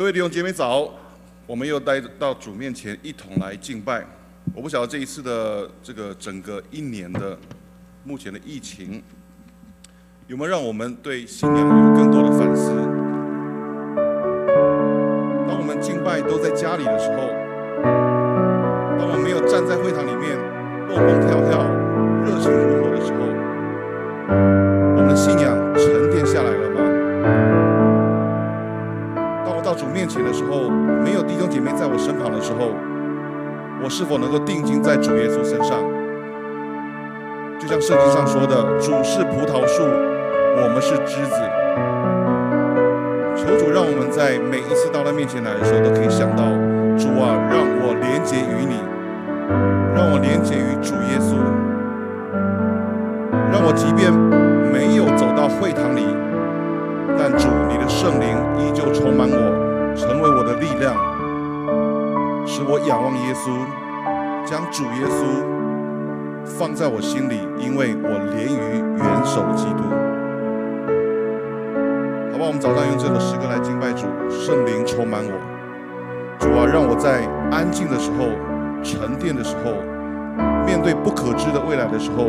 各位弟兄姐妹早，我们又来到主面前一同来敬拜。我不晓得这一次的这个整个一年的目前的疫情，有没有让我们对信仰有更多的反思？当我们敬拜都在家里的时候，当我们没有站在会堂里面蹦蹦跳跳、前的时候，没有弟兄姐妹在我身旁的时候，我是否能够定睛在主耶稣身上？就像圣经上说的：“主是葡萄树，我们是枝子。”求主让我们在每一次到他面前来的时候，都可以想到：主啊，让我连结于你，让我连结于主耶稣，让我即便没有走到会堂里。但主，你的圣灵依旧充满我，成为我的力量，使我仰望耶稣，将主耶稣放在我心里，因为我连于元首基督。好吧，我们早上用这首诗歌来敬拜主，圣灵充满我，主啊，让我在安静的时候、沉淀的时候、面对不可知的未来的时候，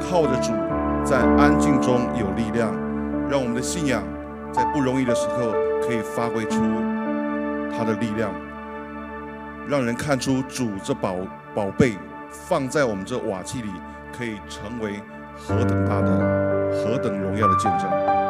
靠着主，在安静中有力量，让我们的信仰。在不容易的时候，可以发挥出他的力量，让人看出主这宝宝贝放在我们这瓦器里，可以成为何等大的、何等荣耀的见证。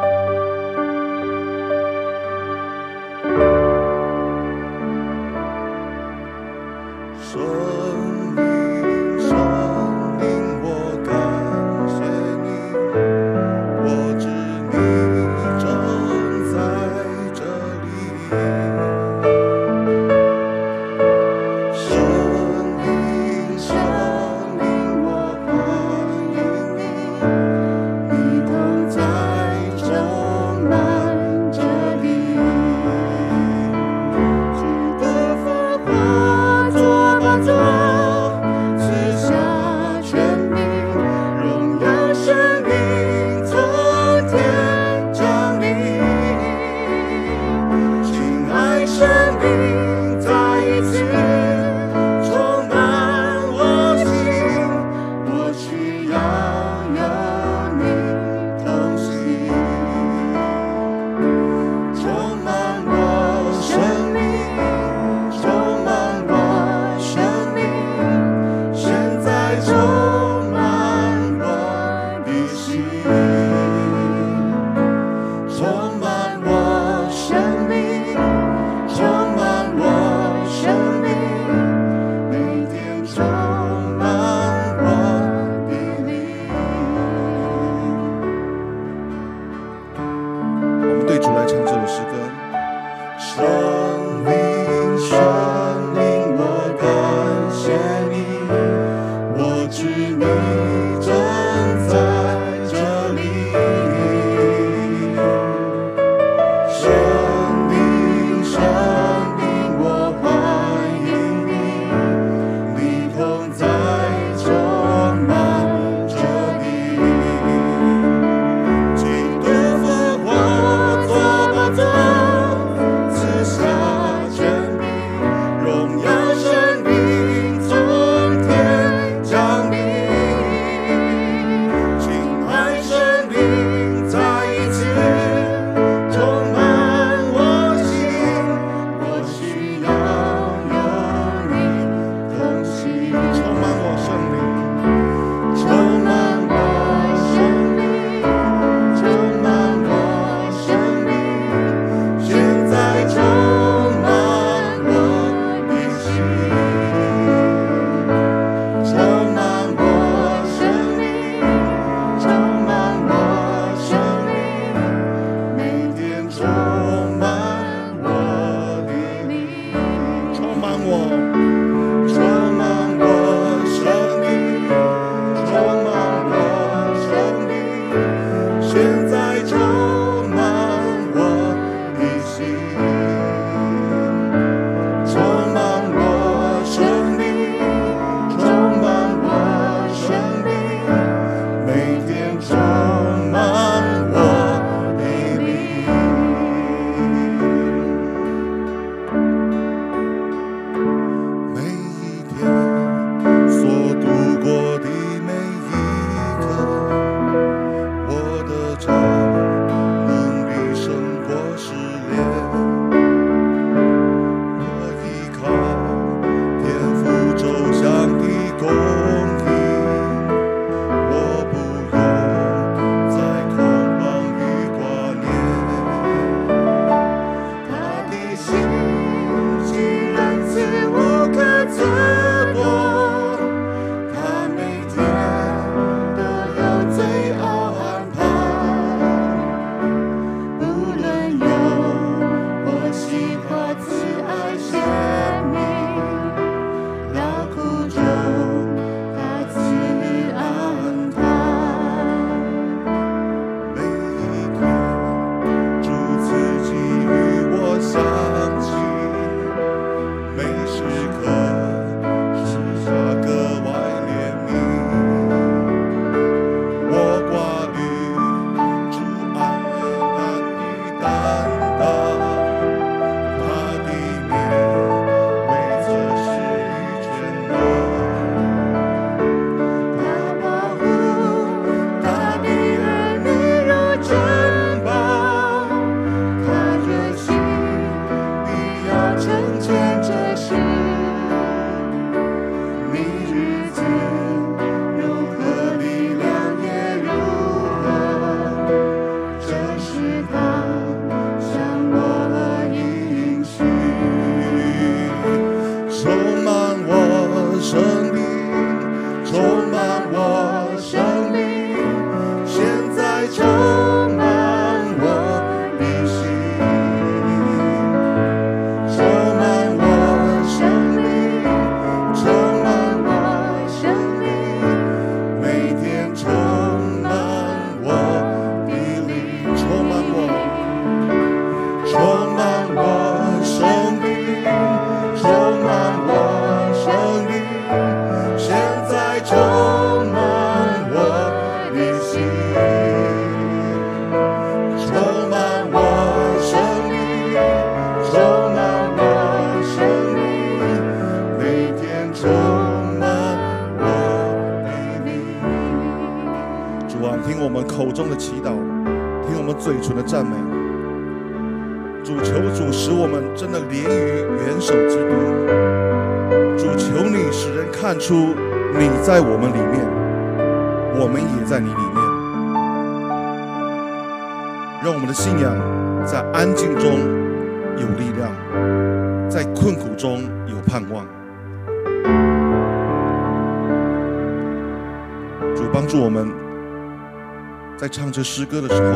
诗歌的时候，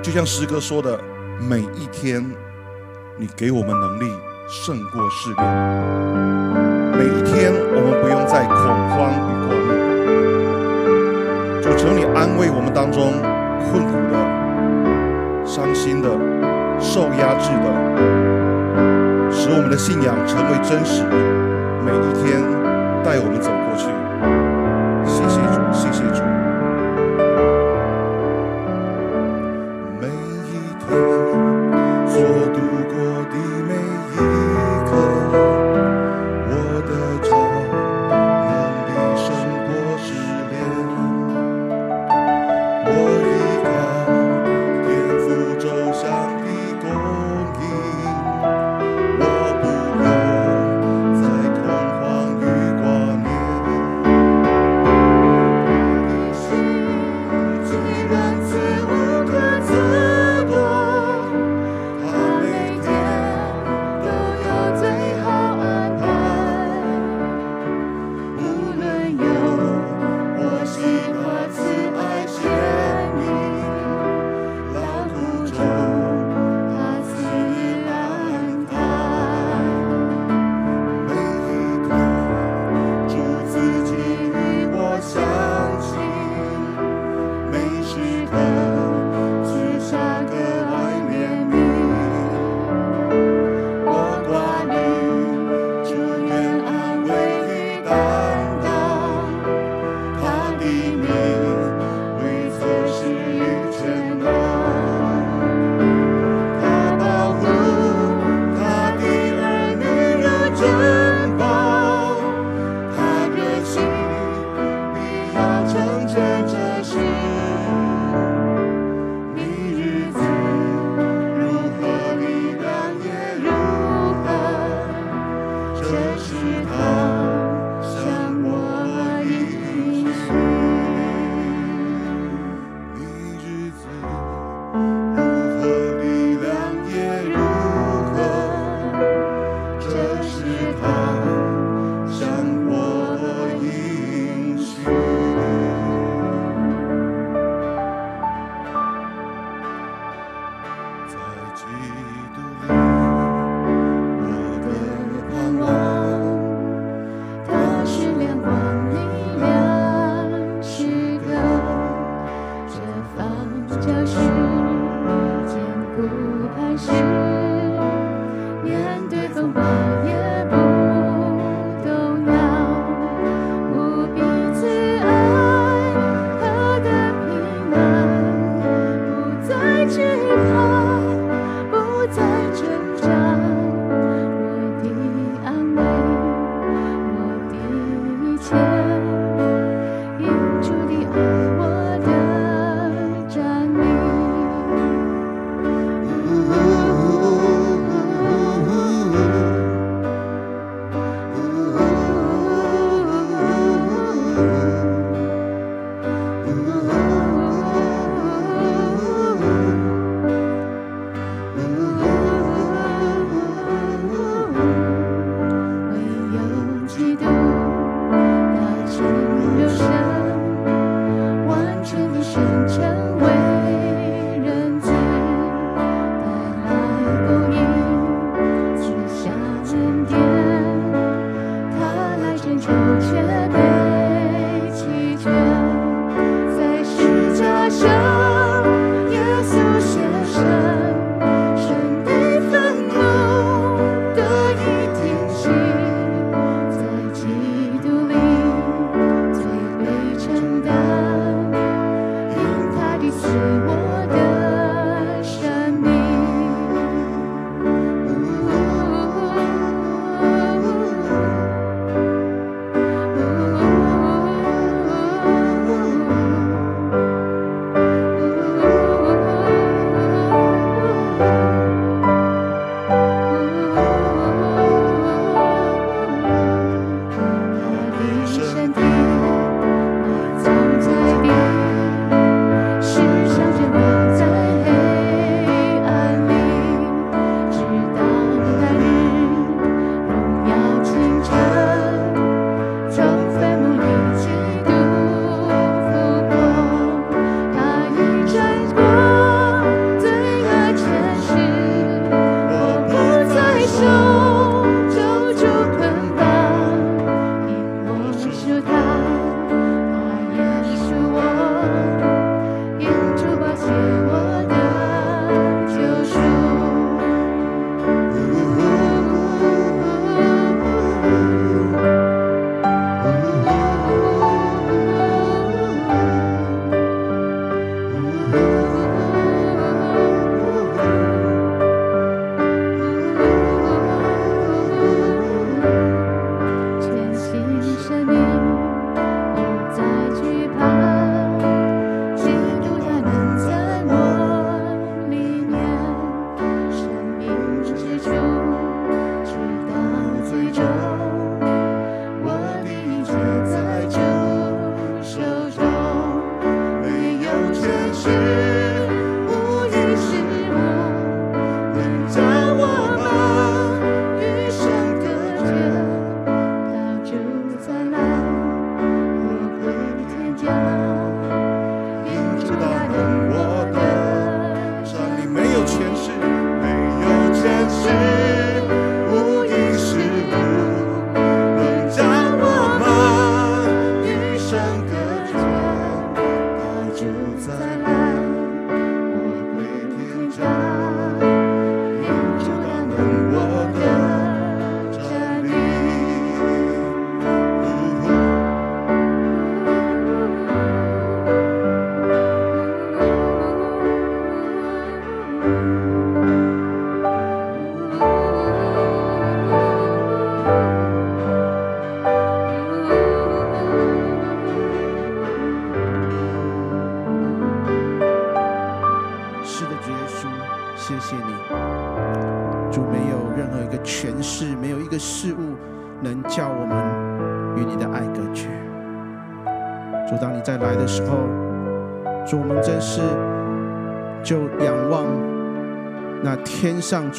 就像诗歌说的，每一天，你给我们能力胜过试炼。每一天，我们不用再恐慌与挂虑。主求你安慰我们当中困苦的、伤心的、受压制的，使我们的信仰成为真实。每一天，带我们走过去。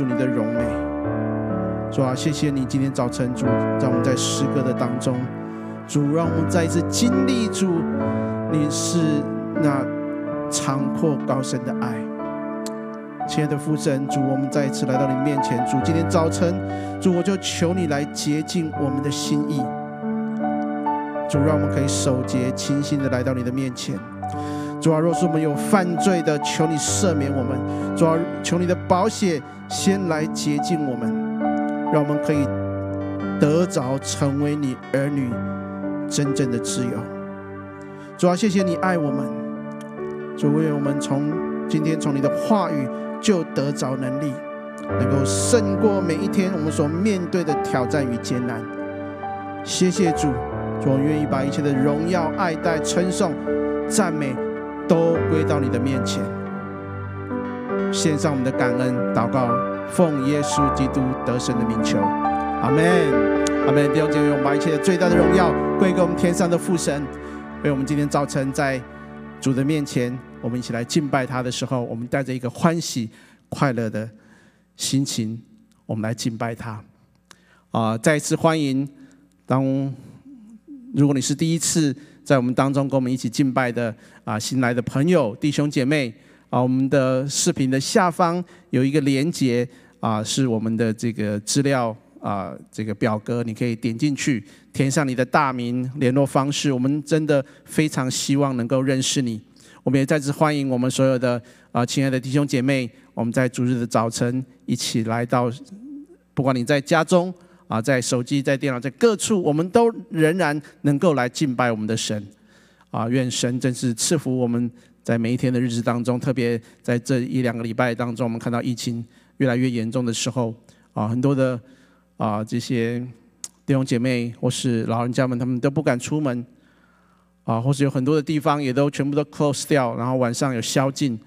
主你的荣美，主啊，谢谢你今天早晨主让我们在诗歌的当中，主让我们再一次经历主你是那长阔高深的爱，亲爱的父神主，我们再一次来到你面前，主今天早晨主我就求你来洁净我们的心意，主让我们可以守节清心的来到你的面前。主啊，若是我们有犯罪的，求你赦免我们。主啊，求你的宝血先来洁净我们。让我们可以得着成为你儿女真正的自由。主啊，谢谢你爱我们，主为我们从今天从你的话语就得着能力，能够胜过每一天我们所面对的挑战与艰难。谢谢主，主愿意把一切的荣耀、爱戴、称颂、赞美都归到你的面前。献上我们的感恩祷告，奉耶稣基督得胜的名求，阿门，阿门。弟兄姐妹，我们把一切最大的荣耀归给我们天上的父神。为我们今天早晨在主的面前，我们一起来敬拜他的时候，我们带着一个欢喜快乐的心情，我们来敬拜他。啊、再一次欢迎，当如果你是第一次在我们当中跟我们一起敬拜的啊、新来的朋友弟兄姐妹。啊，我们的视频的下方有一个连接啊，是我们的这个资料啊，这个表格，你可以点进去，填上你的大名、联络方式。我们真的非常希望能够认识你。我们也再次欢迎我们所有的啊，亲爱的弟兄姐妹，我们在主日的早晨一起来到，不管你在家中啊，在手机、在电脑、在各处，我们都仍然能够来敬拜我们的神啊！愿神真是赐福我们。在每一天的日子当中，特别在这一两个礼拜当中，我们看到疫情越来越严重的时候，啊，很多的啊这些弟兄姐妹或是老人家们，他们都不敢出门，啊，或是有很多的地方也都全部都 close 掉，然后晚上有宵禁，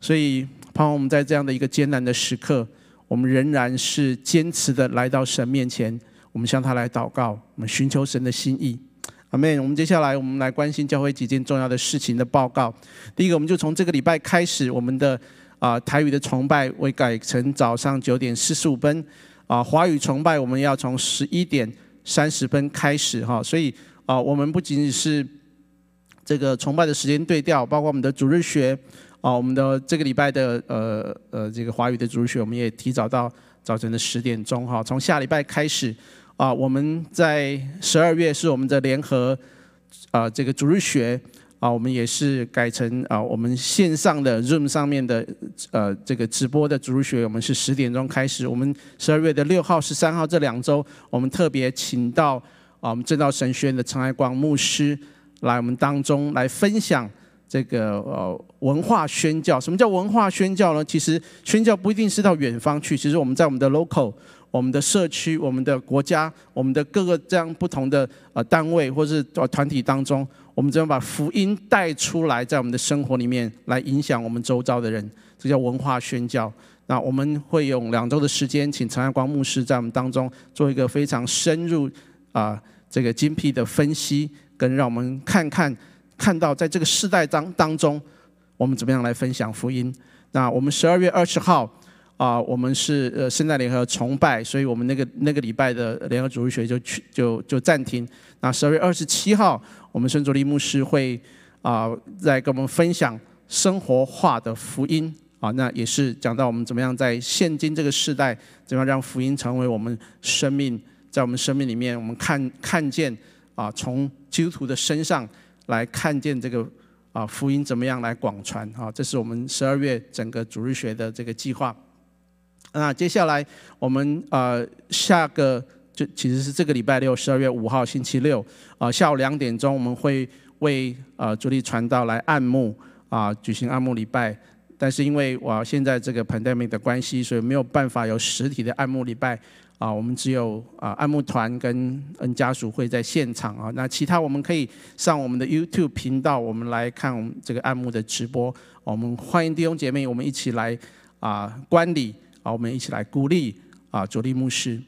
所以盼望我们在这样的一个艰难的时刻，我们仍然是坚持的来到神面前，我们向他来祷告，我们寻求神的心意。阿门。我们接下来，我们来关心教会几件重要的事情的报告。第一个，我们就从这个礼拜开始，我们的啊台语的崇拜会改成早上九点四十五分，啊华语崇拜我们要从十一点三十分开始哈。所以啊，我们不仅仅是这个崇拜的时间对调，包括我们的主日学啊，我们的这个礼拜的呃呃这个华语的主日学，我们也提早到早晨的十点钟哈。从下礼拜开始。啊，我们在十二月是我们的联合啊，这个主日学啊，我们也是改成啊，我们线上的 Zoom 上面的呃这个直播的主日学，我们是十点钟开始。我们十二月的六号、十三号这两周，我们特别请到啊，我们正道神学院的陈爱光牧师来我们当中来分享这个呃文化宣教。什么叫文化宣教呢？其实宣教不一定是到远方去，其实我们在我们的 local。我们的社区、我们的国家、我们的各个这样不同的呃单位或是团体当中，我们怎么把福音带出来，在我们的生活里面来影响我们周遭的人，这叫文化宣教。那我们会用两周的时间，请陈爱光牧师在我们当中做一个非常深入啊、这个精辟的分析，跟让我们看看看到在这个世代当当中，我们怎么样来分享福音。那我们十二月二十号。啊，我们是呃圣诞联合崇拜，所以我们那个那个礼拜的联合主日学就去就就暂停。那十二月二十七号，我们孙卓立牧师会啊再跟我们分享生活化的福音啊，那也是讲到我们怎么样在现今这个时代，怎么样让福音成为我们生命，在我们生命里面，我们看看见啊，从基督徒的身上来看见这个啊福音怎么样来广传啊，这是我们十二月整个主日学的这个计划。那接下来我们呃下个就其实是这个礼拜六，十二月五号星期六啊下午两点钟，我们会为呃主力传道来按牧啊举行按牧礼拜。但是因为我现在这个 pandemic 的关系，所以没有办法有实体的按牧礼拜啊。我们只有啊按牧团跟恩家属会在现场啊。那其他我们可以上我们的 YouTube 频道，我们来看我们这个按牧的直播。我们欢迎弟兄姐妹，我们一起来啊观礼。啊，我们一起来鼓励啊，卓力牧师，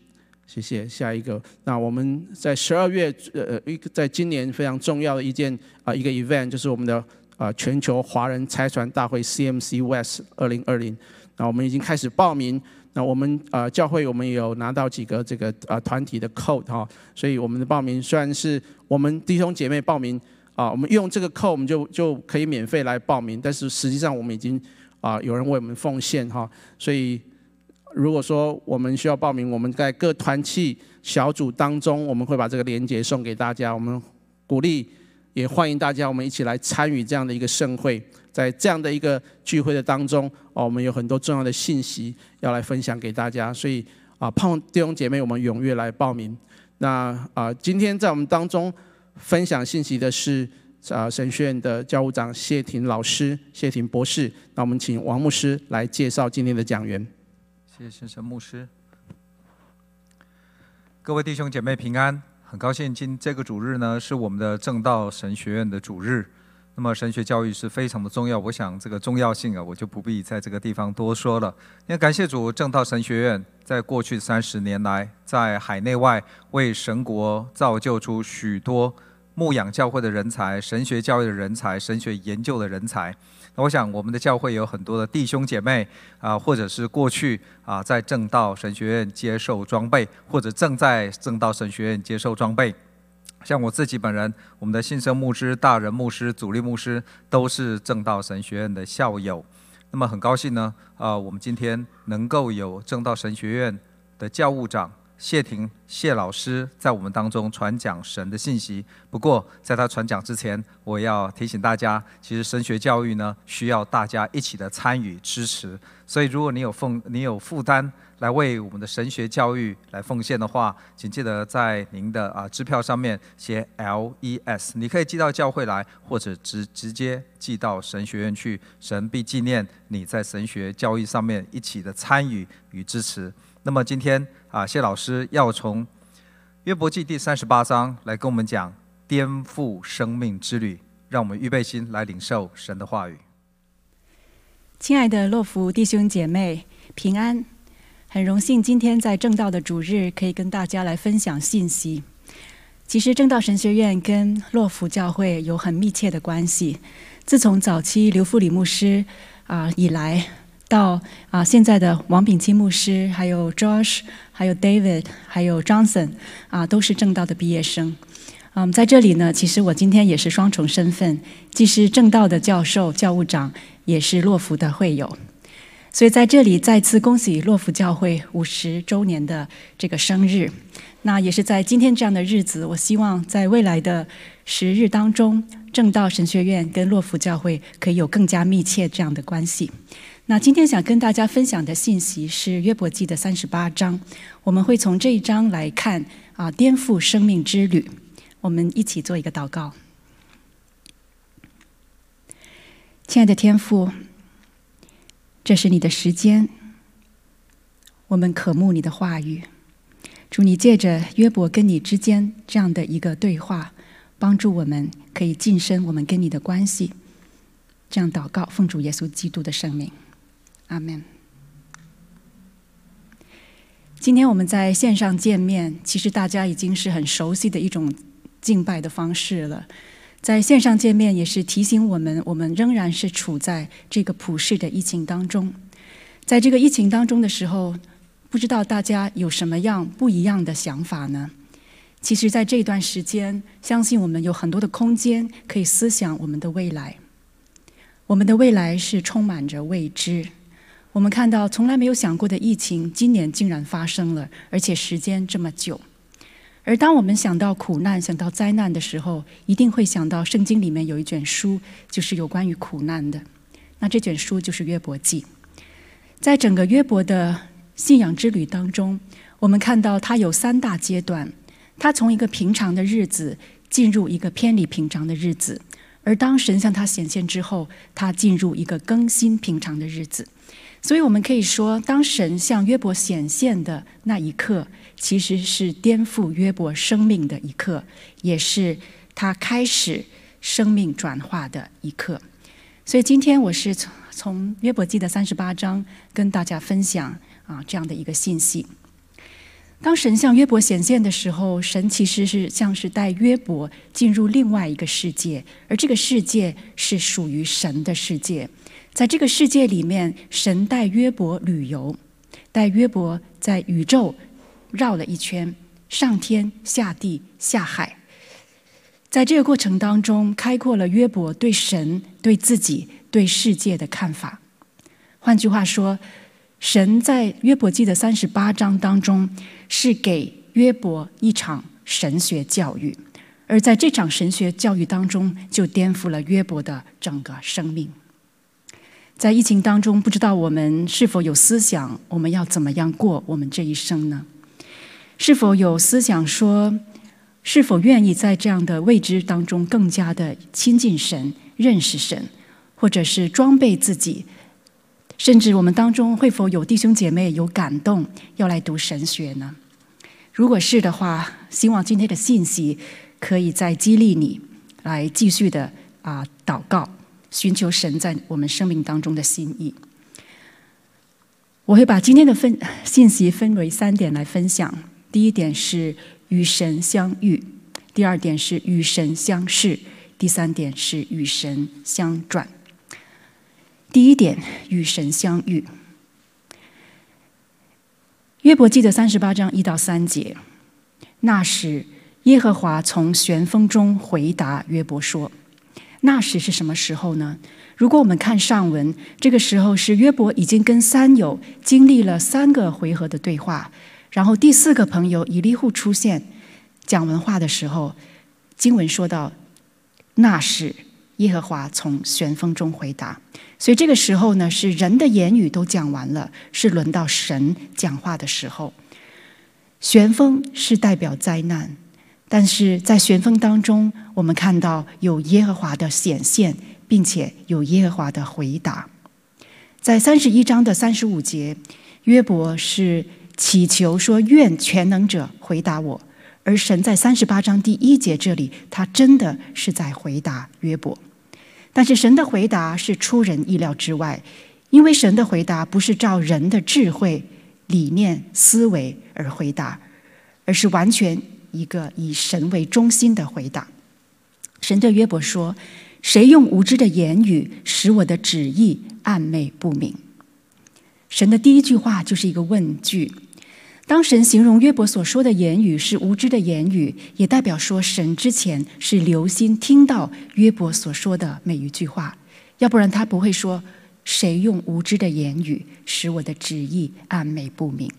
谢谢。下一个，那我们在十二月，呃，一个在今年非常重要的一件啊，一个 event 就是我们的啊全球华人差传大会 CMC West 二零二零。那我们已经开始报名。那我们呃教会我们有拿到几个这个呃团体的 code 哈，所以我们的报名虽然是我们弟兄姐妹报名啊，我们用这个 code 我们就就可以免费来报名，但是实际上我们已经啊有人为我们奉献哈，所以。如果说我们需要报名，我们在各团契小组当中，我们会把这个链接送给大家。我们鼓励，也欢迎大家，我们一起来参与这样的一个盛会。在这样的一个聚会的当中，哦，我们有很多重要的信息要来分享给大家。所以啊，胖弟兄姐妹我们踊跃来报名。那啊，今天在我们当中分享信息的是啊神学院的教务长谢婷老师，谢婷博士。那我们请王牧师来介绍今天的讲员。谢谢神神牧师。各位弟兄姐妹平安，很高兴今这个主日呢是我们的正道神学院的主日。那么神学教育是非常的重要，我想这个重要性啊，我就不必在这个地方多说了。那感谢主，正道神学院在过去三十年来，在海内外为神国造就出许多牧养教会的人才、神学教育的人才、神学研究的人才。那我想我们的教会有很多的弟兄姐妹啊，或者是过去啊在正道神学院接受装备，或者正在正道神学院接受装备。像我自己本人，我们的新生牧师、大人牧师、主力牧师都是正道神学院的校友。那么很高兴呢，啊，我们今天能够有正道神学院的教务长谢婷谢老师在我们当中传讲神的信息。不过在他传讲之前，我要提醒大家，其实神学教育呢，需要大家一起的参与支持。所以如果你有奉你有负担，来为我们的神学教育来奉献的话，请记得在您的啊支票上面写 LES，你可以寄到教会来，或者直直接寄到神学院去，神必纪念你在神学教育上面一起的参与与支持。那么今天啊，谢老师要从约伯记第三十八章来跟我们讲颠覆生命之旅，让我们预备心来领受神的话语。亲爱的洛福弟兄姐妹，平安。很荣幸今天在正道的主日，可以跟大家来分享信息。其实正道神学院跟洛福教会有很密切的关系。自从早期刘富里牧师啊、以来，到啊、现在的王炳清牧师，还有 Josh，还有 David，还有 Johnson 啊、都是正道的毕业生。嗯，在这里呢，其实我今天也是双重身份，既是正道的教授、教务长，也是洛福的会友。所以在这里再次恭喜洛福教会五十周年的这个生日，那也是在今天这样的日子，我希望在未来的十日当中，正道神学院跟洛福教会可以有更加密切这样的关系。那今天想跟大家分享的信息是约伯记的三十八章，我们会从这一章来看啊，颠覆生命之旅。我们一起做一个祷告，亲爱的天父。这是你的时间，我们渴慕你的话语。主，你借着约伯跟你之间这样的一个对话，帮助我们可以晋升我们跟你的关系。这样祷告，奉主耶稣基督的圣名，阿门。今天我们在线上见面，其实大家已经是很熟悉的一种敬拜的方式了。在线上见面，也是提醒我们，我们仍然是处在这个普世的疫情当中。在这个疫情当中的时候，不知道大家有什么样不一样的想法呢？其实，在这段时间，相信我们有很多的空间可以思想我们的未来。我们的未来是充满着未知。我们看到从来没有想过的疫情，今年竟然发生了，而且时间这么久。而当我们想到苦难、想到灾难的时候，一定会想到圣经里面有一卷书，就是有关于苦难的。那这卷书就是约伯记。在整个约伯的信仰之旅当中，我们看到他有三大阶段：他从一个平常的日子进入一个偏离平常的日子，而当神向他显现之后，他进入一个更新平常的日子。所以，我们可以说，当神向约伯显现的那一刻，其实是颠覆约伯生命的一刻，也是他开始生命转化的一刻。所以今天我是从从约伯记的三十八章跟大家分享啊这样的一个信息。当神向约伯显现的时候，神其实是像是带约伯进入另外一个世界，而这个世界是属于神的世界。在这个世界里面，神带约伯旅游，带约伯在宇宙。绕了一圈，上天下地下海，在这个过程当中，开阔了约伯对神、对自己、对世界的看法。换句话说，神在约伯记的三十八章当中，是给约伯一场神学教育，而在这场神学教育当中，就颠覆了约伯的整个生命。在疫情当中，不知道我们是否有思想，我们要怎么样过我们这一生呢？是否有思想说，是否愿意在这样的未知当中更加的亲近神、认识神，或者是装备自己？甚至我们当中会否有弟兄姐妹有感动要来读神学呢？如果是的话，希望今天的信息可以再激励你来继续的啊祷告。寻求神在我们生命当中的心意。我会把今天的分信息分为三点来分享。第一点是与神相遇，第二点是与神相视，第三点是与神相转。第一点，与神相遇。约伯记的三十八章一到三节，那时耶和华从旋风中回答约伯说。那时是什么时候呢？如果我们看上文，这个时候是约伯已经跟三友经历了三个回合的对话，然后第四个朋友以利户出现讲文化的时候，经文说到，那是耶和华从旋风中回答，所以这个时候呢，是人的言语都讲完了，是轮到神讲话的时候。旋风是代表灾难。但是在旋风当中，我们看到有耶和华的显现，并且有耶和华的回答。在三十一章的三十五节，约伯是祈求说：“愿全能者回答我。”而神在三十八章第一节这里，他真的是在回答约伯。但是神的回答是出人意料之外，因为神的回答不是照人的智慧、理念、思维而回答，而是完全。一个以神为中心的回答。神对约伯说：“谁用无知的言语使我的旨意暗昧不明？”神的第一句话就是一个问句。当神形容约伯所说的言语是无知的言语，也代表说神之前是留心听到约伯所说的每一句话，要不然他不会说：“谁用无知的言语使我的旨意暗昧不明？”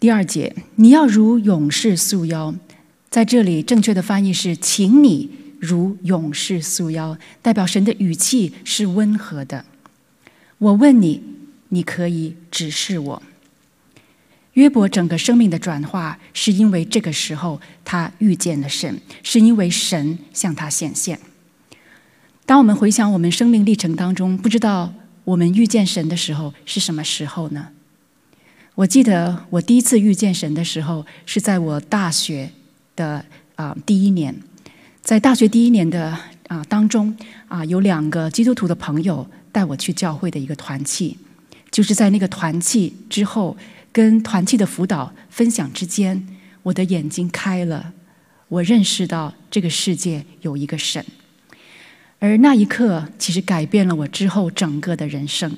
第二节，你要如勇士束腰，在这里正确的翻译是“请你如勇士束腰”，代表神的语气是温和的。我问你，你可以指示我。约伯整个生命的转化，是因为这个时候他遇见了神，是因为神向他显现。当我们回想我们生命历程当中，不知道我们遇见神的时候是什么时候呢？我记得我第一次遇见神的时候，是在我大学的啊第一年，在大学第一年的啊当中啊，有两个基督徒的朋友带我去教会的一个团契，就是在那个团契之后，跟团契的辅导分享之间，我的眼睛开了，我认识到这个世界有一个神，而那一刻其实改变了我之后整个的人生。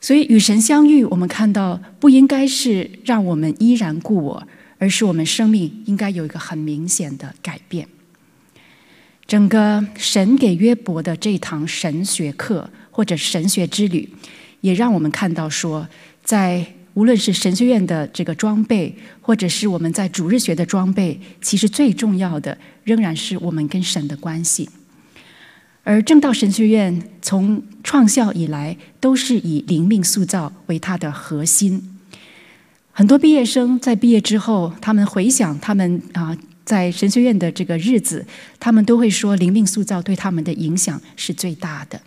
所以与神相遇，我们看到不应该是让我们依然故我，而是我们生命应该有一个很明显的改变。整个神给约伯的这堂神学课或者神学之旅，也让我们看到说，在无论是神学院的这个装备，或者是我们在主日学的装备，其实最重要的仍然是我们跟神的关系。而正道神学院从创校以来，都是以灵命塑造为它的核心。很多毕业生在毕业之后，他们回想他们啊在神学院的这个日子，他们都会说，灵命塑造对他们的影响是最大的。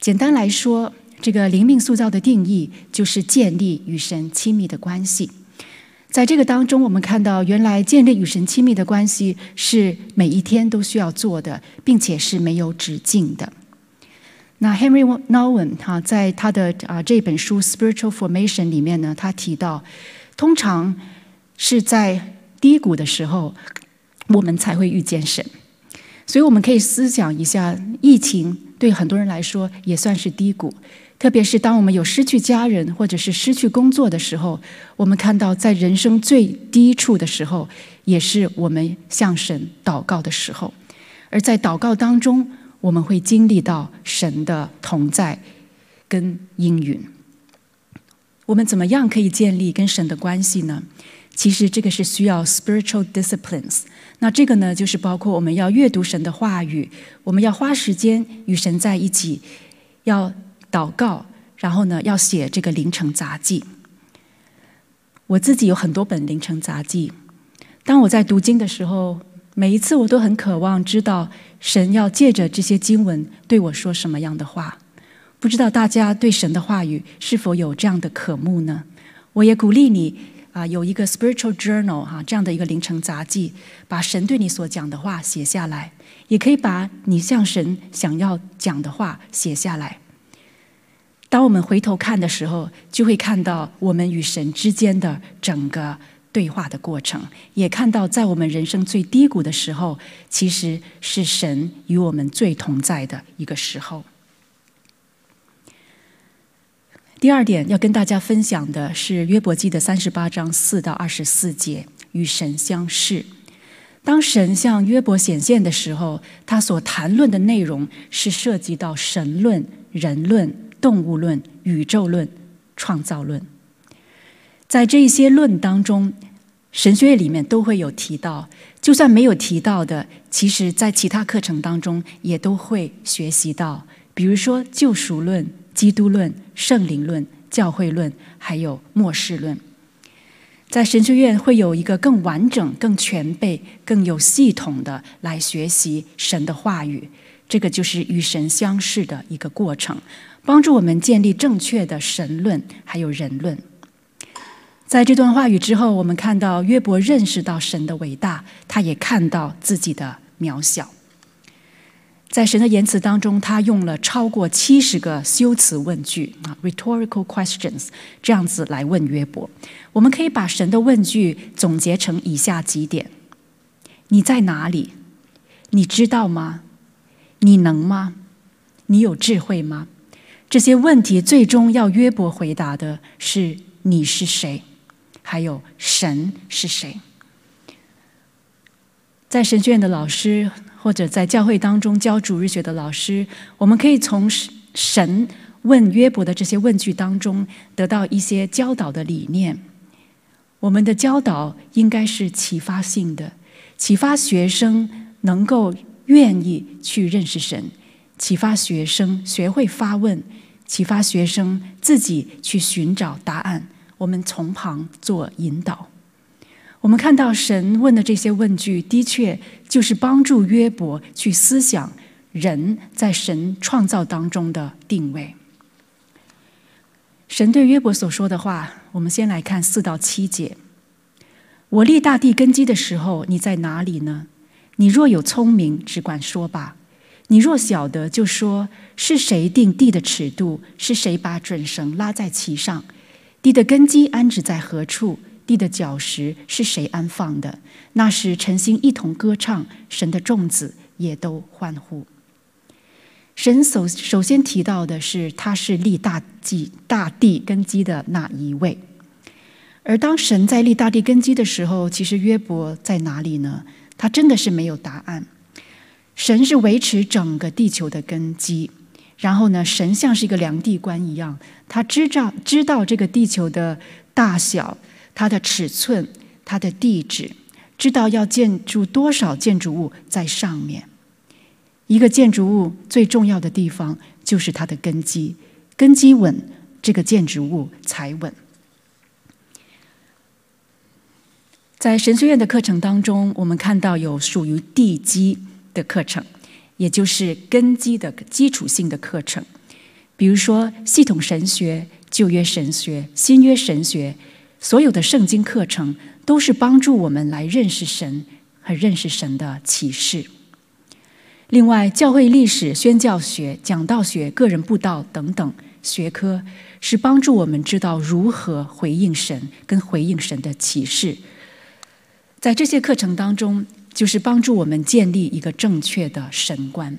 简单来说，这个灵命塑造的定义就是建立与神亲密的关系。在这个当中，我们看到，原来建立与神亲密的关系是每一天都需要做的，并且是没有止境的。那 Henry Nouwen 哈，在他的啊这本书《Spiritual Formation》里面呢，他提到，通常是在低谷的时候，我们才会遇见神。所以，我们可以思想一下，疫情对很多人来说也算是低谷。特别是当我们有失去家人或者是失去工作的时候，我们看到在人生最低处的时候，也是我们向神祷告的时候。而在祷告当中，我们会经历到神的同在跟应允。我们怎么样可以建立跟神的关系呢？其实这个是需要 spiritual disciplines。那这个呢，就是包括我们要阅读神的话语，我们要花时间与神在一起，要祷告，然后呢，要写这个灵程杂记。我自己有很多本灵程杂记。当我在读经的时候，每一次我都很渴望知道神要借着这些经文对我说什么样的话。不知道大家对神的话语是否有这样的渴慕呢？我也鼓励你。啊，有一个 spiritual journal 哈，这样的一个灵程杂记，把神对你所讲的话写下来，也可以把你向神想要讲的话写下来。当我们回头看的时候，就会看到我们与神之间的整个对话的过程，也看到在我们人生最低谷的时候，其实是神与我们最同在的一个时候。第二点要跟大家分享的是约伯记的三十八章四到二十四节，与神相视。当神向约伯显现的时候，他所谈论的内容是涉及到神论、人论、动物论、宇宙论、创造论。在这些论当中，神学院里面都会有提到，就算没有提到的，其实在其他课程当中也都会学习到，比如说救赎论。基督论、圣灵论、教会论，还有末世论，在神学院会有一个更完整、更全备、更有系统的来学习神的话语。这个就是与神相识的一个过程，帮助我们建立正确的神论还有人论。在这段话语之后，我们看到约伯认识到神的伟大，他也看到自己的渺小。在神的言辞当中，他用了超过七十个修辞问句啊 （rhetorical questions） 这样子来问约伯。我们可以把神的问句总结成以下几点：你在哪里？你知道吗？你能吗？你有智慧吗？这些问题最终要约伯回答的是：你是谁？还有神是谁？在神学院的老师。或者在教会当中教主日学的老师，我们可以从神问约伯的这些问句当中得到一些教导的理念。我们的教导应该是启发性的，启发学生能够愿意去认识神，启发学生学会发问，启发学生自己去寻找答案。我们从旁做引导。我们看到神问的这些问句，的确就是帮助约伯去思想人在神创造当中的定位。神对约伯所说的话，我们先来看四到七节：“我立大地根基的时候，你在哪里呢？你若有聪明，只管说吧；你若晓得，就说是谁定地的尺度？是谁把准绳拉在其上？地的根基安置在何处？”地的脚石是谁安放的？那时晨星一同歌唱，神的众子也都欢呼。神首首先提到的是，他是立大地大地根基的那一位。而当神在立大地根基的时候，其实约伯在哪里呢？他真的是没有答案。神是维持整个地球的根基，然后呢，神像是一个量地官一样，他知道知道这个地球的大小。它的尺寸，它的地址，知道要建筑多少建筑物在上面。一个建筑物最重要的地方就是它的根基，根基稳，这个建筑物才稳。在神学院的课程当中，我们看到有属于地基的课程，也就是根基的基础性的课程，比如说系统神学、旧约神学、新约神学。所有的圣经课程都是帮助我们来认识神和认识神的启示。另外，教会历史、宣教学、讲道学、个人布道等等学科，是帮助我们知道如何回应神跟回应神的启示。在这些课程当中，就是帮助我们建立一个正确的神观。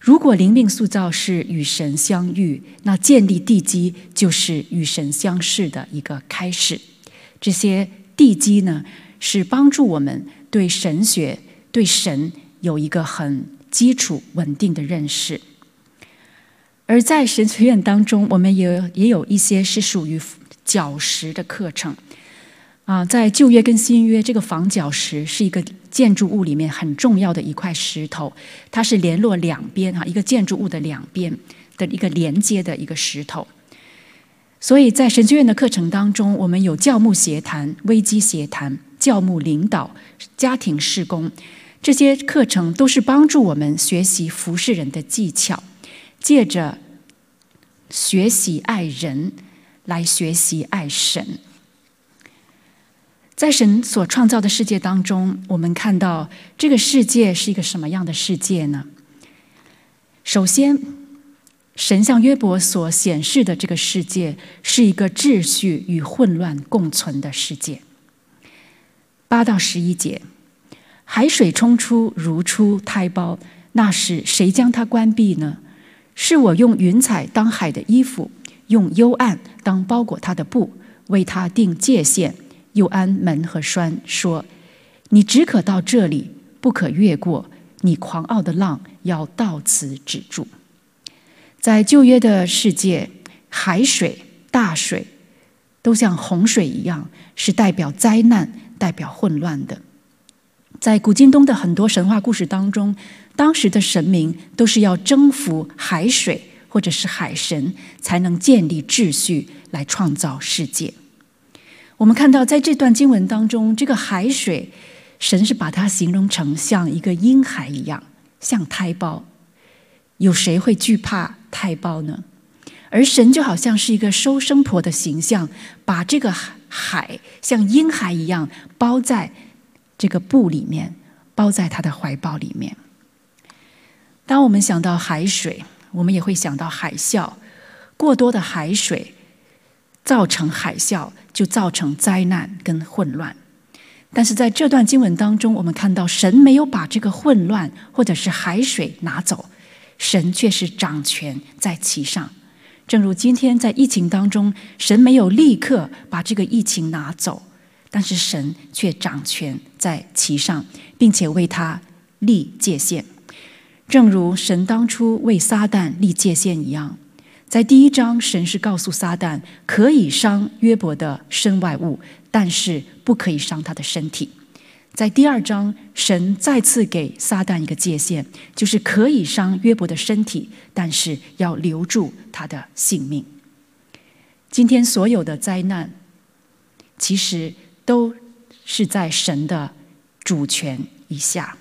如果灵命塑造是与神相遇，那建立地基就是与神相识的一个开始。这些地基呢，是帮助我们对神学、对神有一个很基础、稳定的认识。而在神学院当中，我们也也有一些是属于脚石的课程。啊，在旧约跟新约，这个房角石是一个建筑物里面很重要的一块石头，它是联络两边哈，一个建筑物的两边的一个连接的一个石头。所以在神学院的课程当中，我们有教牧协谈、危机协谈、教牧领导、家庭事工，这些课程都是帮助我们学习服侍人的技巧，借着学习爱人来学习爱神。在神所创造的世界当中，我们看到这个世界是一个什么样的世界呢？首先，神向约伯所显示的这个世界是一个秩序与混乱共存的世界。八到十一节，海水冲出如出胎胞，那时谁将它关闭呢？是我用云彩当海的衣服，用幽暗当包裹它的布，为它定界限。又安门和栓，说：“你只可到这里，不可越过。你狂傲的浪要到此止住。”在旧约的世界，海水、大水都像洪水一样，是代表灾难、代表混乱的。在古今东的很多神话故事当中，当时的神明都是要征服海水或者是海神，才能建立秩序，来创造世界。我们看到，在这段经文当中，这个海水，神是把它形容成像一个婴孩一样，像胎胞。有谁会惧怕胎胞呢？而神就好像是一个收生婆的形象，把这个海像婴孩一样包在这个布里面，包在他的怀抱里面。当我们想到海水，我们也会想到海啸，过多的海水。造成海啸，就造成灾难跟混乱。但是在这段经文当中，我们看到神没有把这个混乱或者是海水拿走，神却是掌权在其上。正如今天在疫情当中，神没有立刻把这个疫情拿走，但是神却掌权在其上，并且为他立界限，正如神当初为撒旦立界限一样。在第一章，神是告诉撒旦可以伤约伯的身外物，但是不可以伤他的身体。在第二章，神再次给撒旦一个界限，就是可以伤约伯的身体，但是要留住他的性命。今天所有的灾难，其实都是在神的主权以下。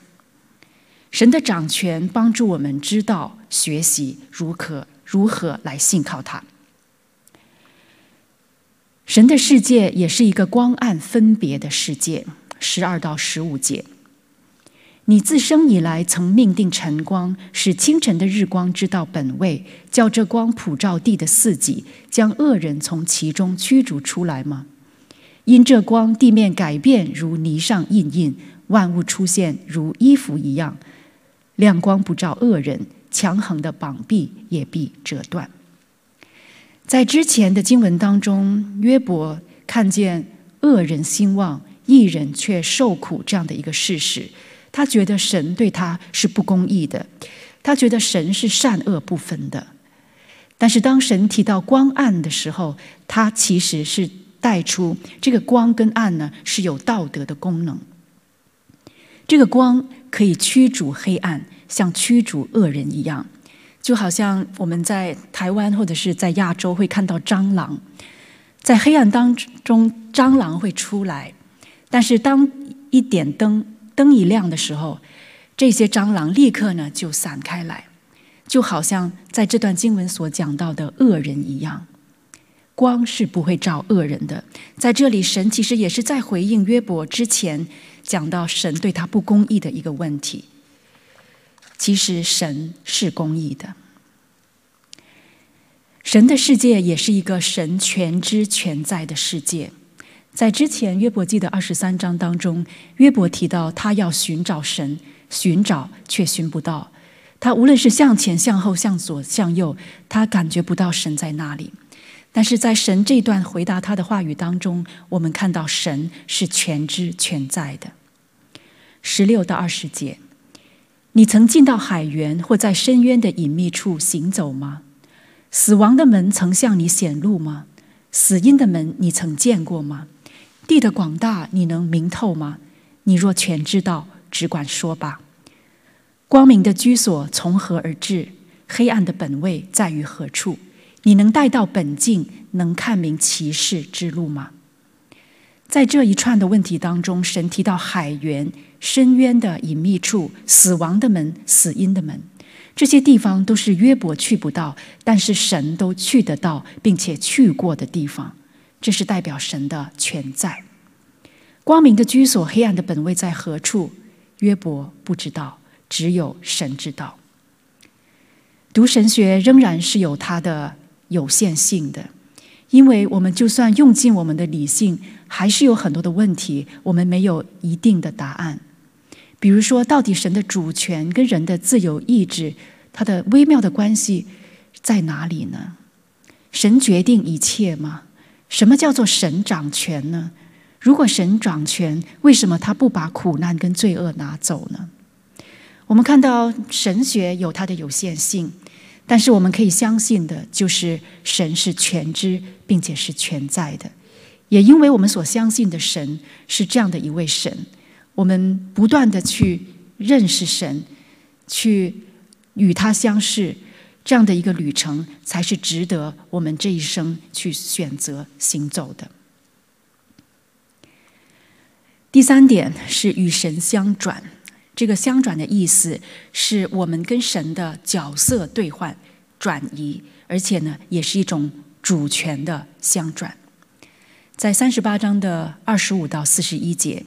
神的掌权帮助我们知道学习如何。如何来信靠他？神的世界也是一个光暗分别的世界。十二到十五节，你自生以来曾命定晨光，使清晨的日光知道本位，叫这光普照地的四极，将恶人从其中驱逐出来吗？因这光，地面改变如泥上印印，万物出现如衣服一样，亮光不照恶人。强横的膀臂也必折断。在之前的经文当中，约伯看见恶人兴旺，义人却受苦这样的一个事实，他觉得神对他是不公义的，他觉得神是善恶不分的。但是当神提到光暗的时候，他其实是带出这个光跟暗呢是有道德的功能。这个光可以驱逐黑暗。像驱逐恶人一样，就好像我们在台湾或者是在亚洲会看到蟑螂，在黑暗当中，蟑螂会出来，但是当一点灯，灯一亮的时候，这些蟑螂立刻呢就散开来，就好像在这段经文所讲到的恶人一样，光是不会照恶人的。在这里，神其实也是在回应约伯之前讲到神对他不公义的一个问题。其实神是公义的，神的世界也是一个神全知全在的世界。在之前约伯记的二十三章当中，约伯提到他要寻找神，寻找却寻不到。他无论是向前、向后、向左、向右，他感觉不到神在那里。但是在神这段回答他的话语当中，我们看到神是全知全在的。十六到二十节。你曾进到海源，或在深渊的隐秘处行走吗？死亡的门曾向你显露吗？死因的门你曾见过吗？地的广大，你能明透吗？你若全知道，只管说吧。光明的居所从何而至？黑暗的本位在于何处？你能带到本境，能看明其事之路吗？在这一串的问题当中，神提到海源、深渊的隐秘处、死亡的门、死因的门，这些地方都是约伯去不到，但是神都去得到，并且去过的地方。这是代表神的全在。光明的居所，黑暗的本位在何处？约伯不知道，只有神知道。读神学仍然是有它的有限性的。因为我们就算用尽我们的理性，还是有很多的问题，我们没有一定的答案。比如说，到底神的主权跟人的自由意志，它的微妙的关系在哪里呢？神决定一切吗？什么叫做神掌权呢？如果神掌权，为什么他不把苦难跟罪恶拿走呢？我们看到神学有它的有限性。但是我们可以相信的，就是神是全知并且是全在的。也因为我们所相信的神是这样的一位神，我们不断的去认识神，去与他相识，这样的一个旅程，才是值得我们这一生去选择行走的。第三点是与神相转。这个相转的意思是我们跟神的角色兑换、转移，而且呢，也是一种主权的相转。在三十八章的二十五到四十一节，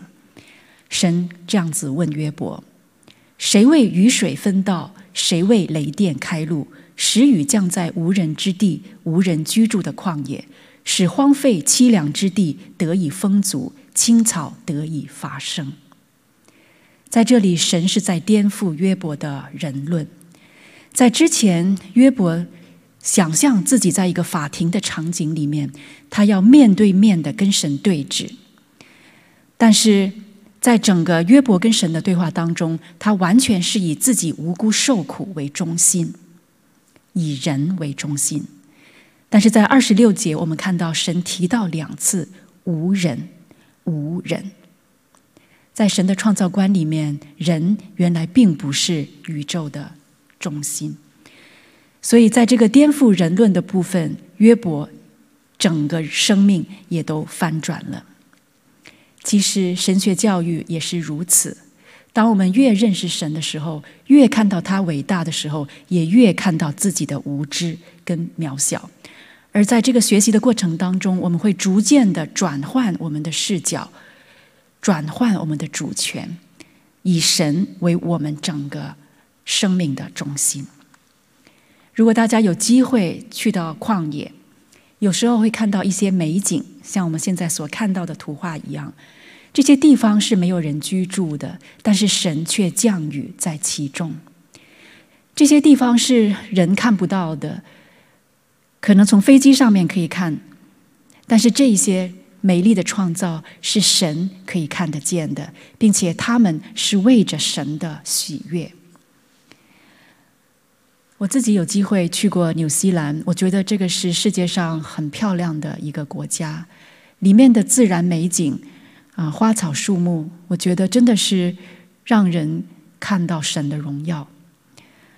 神这样子问约伯：“谁为雨水分道？谁为雷电开路？使雨降在无人之地、无人居住的旷野，使荒废凄凉之地得以丰足，青草得以发生。”在这里，神是在颠覆约伯的人论。在之前，约伯想象自己在一个法庭的场景里面，他要面对面的跟神对峙。但是在整个约伯跟神的对话当中，他完全是以自己无辜受苦为中心，以人为中心。但是在二十六节，我们看到神提到两次“无人”，无人。在神的创造观里面，人原来并不是宇宙的中心，所以在这个颠覆人论的部分，约伯整个生命也都翻转了。其实神学教育也是如此，当我们越认识神的时候，越看到他伟大的时候，也越看到自己的无知跟渺小。而在这个学习的过程当中，我们会逐渐的转换我们的视角。转换我们的主权，以神为我们整个生命的中心。如果大家有机会去到旷野，有时候会看到一些美景，像我们现在所看到的图画一样。这些地方是没有人居住的，但是神却降雨在其中。这些地方是人看不到的，可能从飞机上面可以看，但是这些。美丽的创造是神可以看得见的，并且他们是为着神的喜悦。我自己有机会去过纽西兰，我觉得这个是世界上很漂亮的一个国家，里面的自然美景啊，花草树木，我觉得真的是让人看到神的荣耀。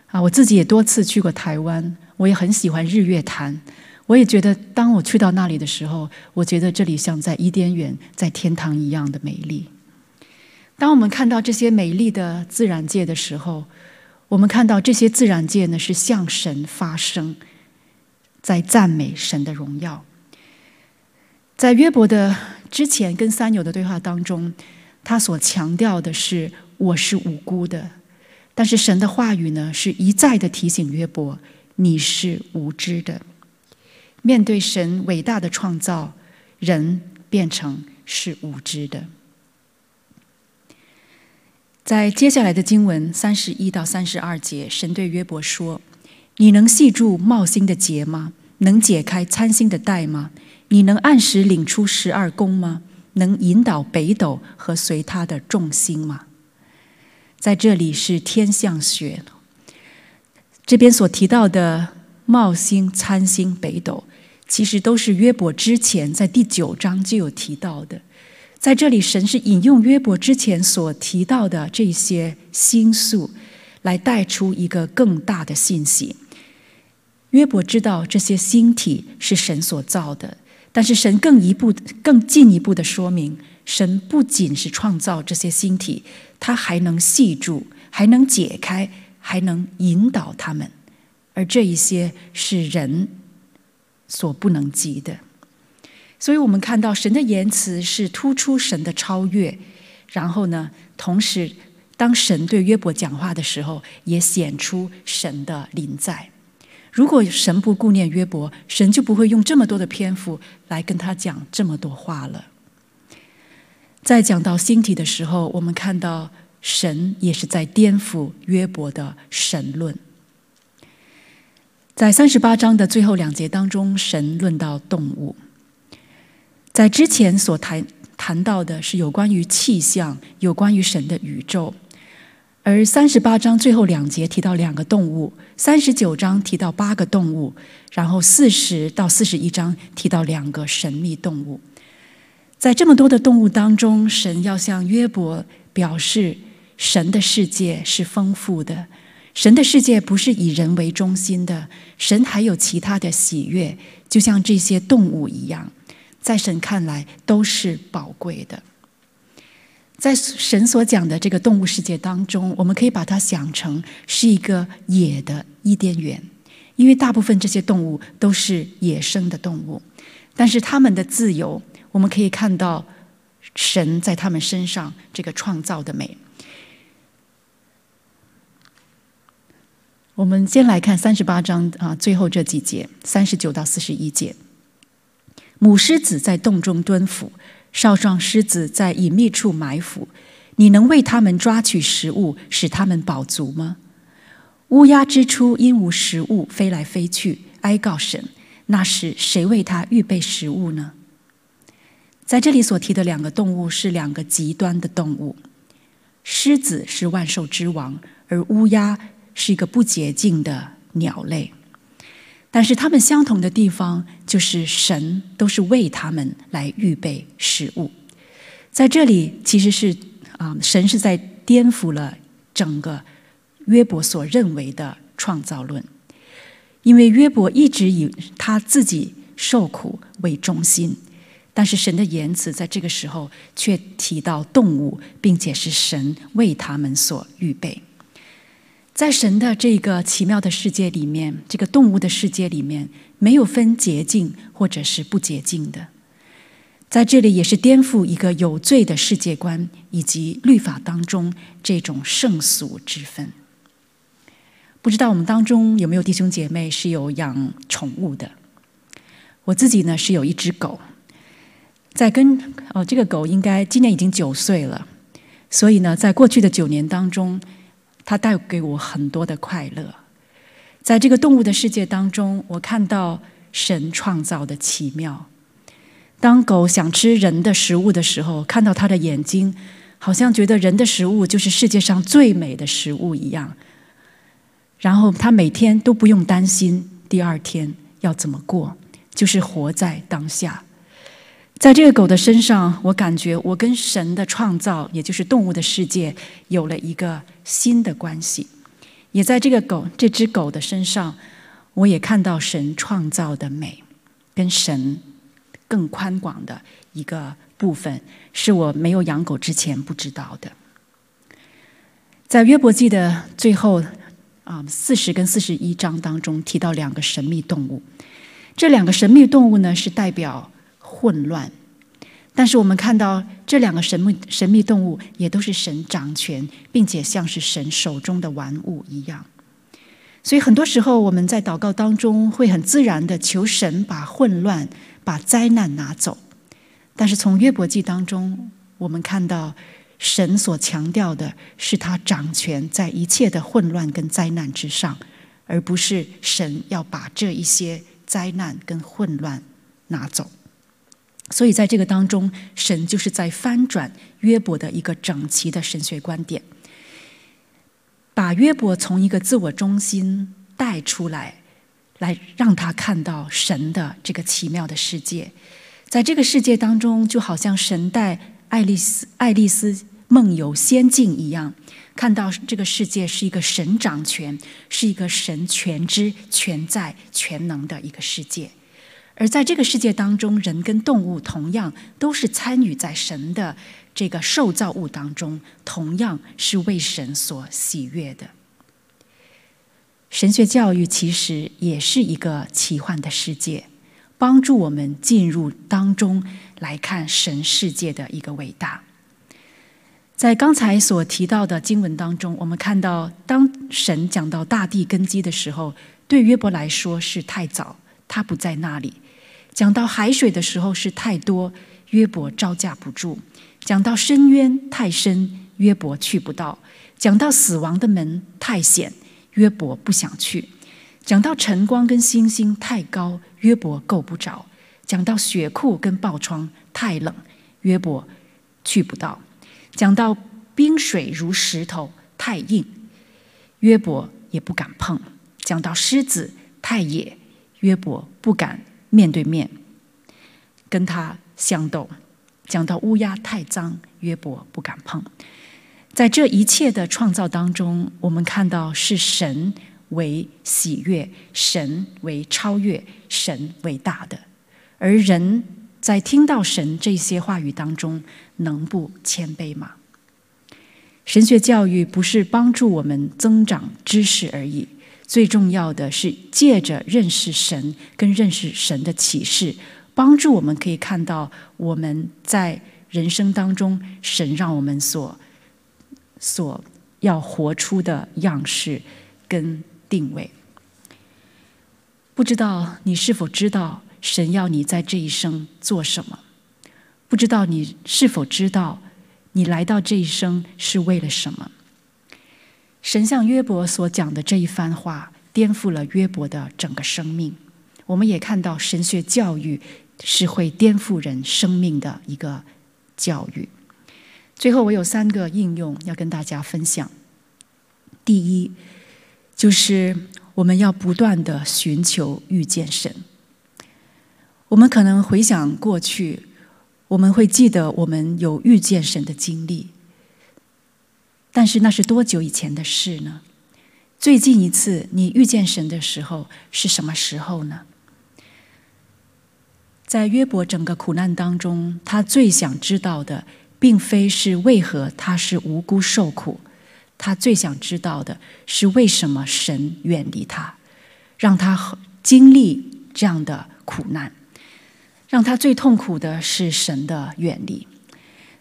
啊，我自己也多次去过台湾，我也很喜欢日月潭。我也觉得，当我去到那里的时候，我觉得这里像在伊甸园、在天堂一样的美丽。当我们看到这些美丽的自然界的时候，我们看到这些自然界呢，是向神发声，在赞美神的荣耀。在约伯的之前跟三友的对话当中，他所强调的是我是无辜的，但是神的话语呢，是一再的提醒约伯，你是无知的。面对神伟大的创造，人变成是无知的。在接下来的经文三十一到三十二节，神对约伯说：“你能系住冒星的结吗？能解开参星的带吗？你能按时领出十二宫吗？能引导北斗和随他的众星吗？”在这里是天象学，这边所提到的冒星、参星、北斗。其实都是约伯之前在第九章就有提到的，在这里，神是引用约伯之前所提到的这些星宿，来带出一个更大的信息。约伯知道这些星体是神所造的，但是神更一步、更进一步的说明，神不仅是创造这些星体，他还能系住，还能解开，还能引导他们，而这一些是人所不能及的。所以我们看到神的言辞是突出神的超越，然后呢，同时当神对约伯讲话的时候，也显出神的临在。如果神不顾念约伯，神就不会用这么多的篇幅来跟他讲这么多话了。在讲到星体的时候，我们看到神也是在颠覆约伯的神论。在三十八章的最后两节当中，神论到动物。在之前所谈谈到的是有关于气象，有关于神的宇宙，而三十八章最后两节提到两个动物，三十九章提到八个动物，然后四十到四十一章提到两个神秘动物。在这么多的动物当中，神要向约伯表示，神的世界是丰富的，神的世界不是以人为中心的，神还有其他的喜悦，就像这些动物一样。在神看来都是宝贵的。在神所讲的这个动物世界当中，我们可以把它想成是一个野的伊甸园，因为大部分这些动物都是野生的动物，但是他们的自由，我们可以看到神在他们身上这个创造的美。我们先来看三十八章啊，最后这几节，三十九到四十一节。母狮子在洞中蹲伏，少壮狮子在隐秘处埋伏。你能为他们抓取食物，使他们饱足吗？乌鸦之初因无食物，飞来飞去，哀告神。那时谁为他预备食物呢？在这里所提的两个动物是两个极端的动物，狮子是万兽之王，而乌鸦是一个不洁净的鸟类。但是它们相同的地方，就是神都是为它们来预备食物。在这里，其实是啊，神是在颠覆了整个约伯所认为的创造论，因为约伯一直以他自己受苦为中心，但是神的言辞在这个时候却提到动物，并且是神为他们所预备。在神的这个奇妙的世界里面，这个动物的世界里面，没有分洁净或者是不洁净的。在这里也是颠覆一个有罪的世界观，以及律法当中这种圣俗之分。不知道我们当中有没有弟兄姐妹是有养宠物的？我自己呢是有一只狗，在跟哦这个狗应该今年已经九岁了，所以呢，在过去的九年当中。它带给我很多的快乐，在这个动物的世界当中，我看到神创造的奇妙。当狗想吃人的食物的时候，看到它的眼睛，好像觉得人的食物就是世界上最美的食物一样。然后它每天都不用担心第二天要怎么过，就是活在当下。在这个狗的身上，我感觉我跟神的创造，也就是动物的世界，有了一个新的关系。也在这个狗，这只狗的身上，我也看到神创造的美，跟神更宽广的一个部分，是我没有养狗之前不知道的。在约伯记的最后啊，四十跟四十一章当中提到两个神秘动物，这两个神秘动物呢，是代表。混乱，但是我们看到这两个神秘神秘动物也都是神掌权，并且像是神手中的玩物一样。所以很多时候我们在祷告当中会很自然的求神把混乱、把灾难拿走。但是从约伯记当中，我们看到神所强调的是他掌权在一切的混乱跟灾难之上，而不是神要把这一些灾难跟混乱拿走。所以，在这个当中，神就是在翻转约伯的一个整齐的神学观点，把约伯从一个自我中心带出来，来让他看到神的这个奇妙的世界。在这个世界当中，就好像神带爱丽丝爱丽丝梦游仙境一样，看到这个世界是一个神掌权，是一个神全知、全在、全能的一个世界。而在这个世界当中，人跟动物同样都是参与在神的这个受造物当中，同样是为神所喜悦的。神学教育其实也是一个奇幻的世界，帮助我们进入当中来看神世界的一个伟大。在刚才所提到的经文当中，我们看到，当神讲到大地根基的时候，对约伯来说是太早，他不在那里。讲到海水的时候是太多，约伯招架不住；讲到深渊太深，约伯去不到；讲到死亡的门太险，约伯不想去；讲到晨光跟星星太高，约伯够不着；讲到雪库跟爆窗太冷，约伯去不到；讲到冰水如石头太硬，约伯也不敢碰；讲到狮子太野，约伯不敢。面对面跟他相斗，讲到乌鸦太脏，约伯不敢碰。在这一切的创造当中，我们看到是神为喜悦，神为超越，神为大的。而人在听到神这些话语当中，能不谦卑吗？神学教育不是帮助我们增长知识而已。最重要的是借着认识神跟认识神的启示，帮助我们可以看到我们在人生当中神让我们所所要活出的样式跟定位。不知道你是否知道神要你在这一生做什么？不知道你是否知道你来到这一生是为了什么？神像约伯所讲的这一番话，颠覆了约伯的整个生命。我们也看到神学教育是会颠覆人生命的一个教育。最后，我有三个应用要跟大家分享。第一，就是我们要不断的寻求遇见神。我们可能回想过去，我们会记得我们有遇见神的经历。但是那是多久以前的事呢？最近一次你遇见神的时候是什么时候呢？在约伯整个苦难当中，他最想知道的，并非是为何他是无辜受苦，他最想知道的是为什么神远离他，让他经历这样的苦难，让他最痛苦的是神的远离。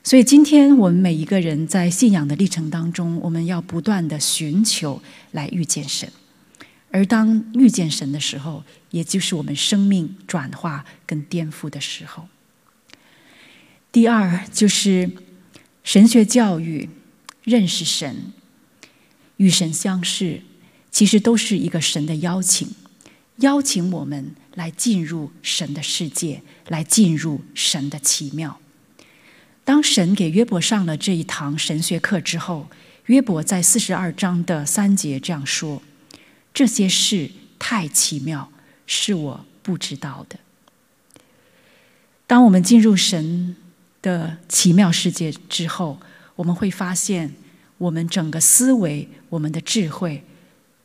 所以，今天我们每一个人在信仰的历程当中，我们要不断的寻求来遇见神。而当遇见神的时候，也就是我们生命转化跟颠覆的时候。第二，就是神学教育、认识神、与神相识，其实都是一个神的邀请，邀请我们来进入神的世界，来进入神的奇妙。当神给约伯上了这一堂神学课之后，约伯在四十二章的三节这样说：“这些事太奇妙，是我不知道的。”当我们进入神的奇妙世界之后，我们会发现，我们整个思维、我们的智慧、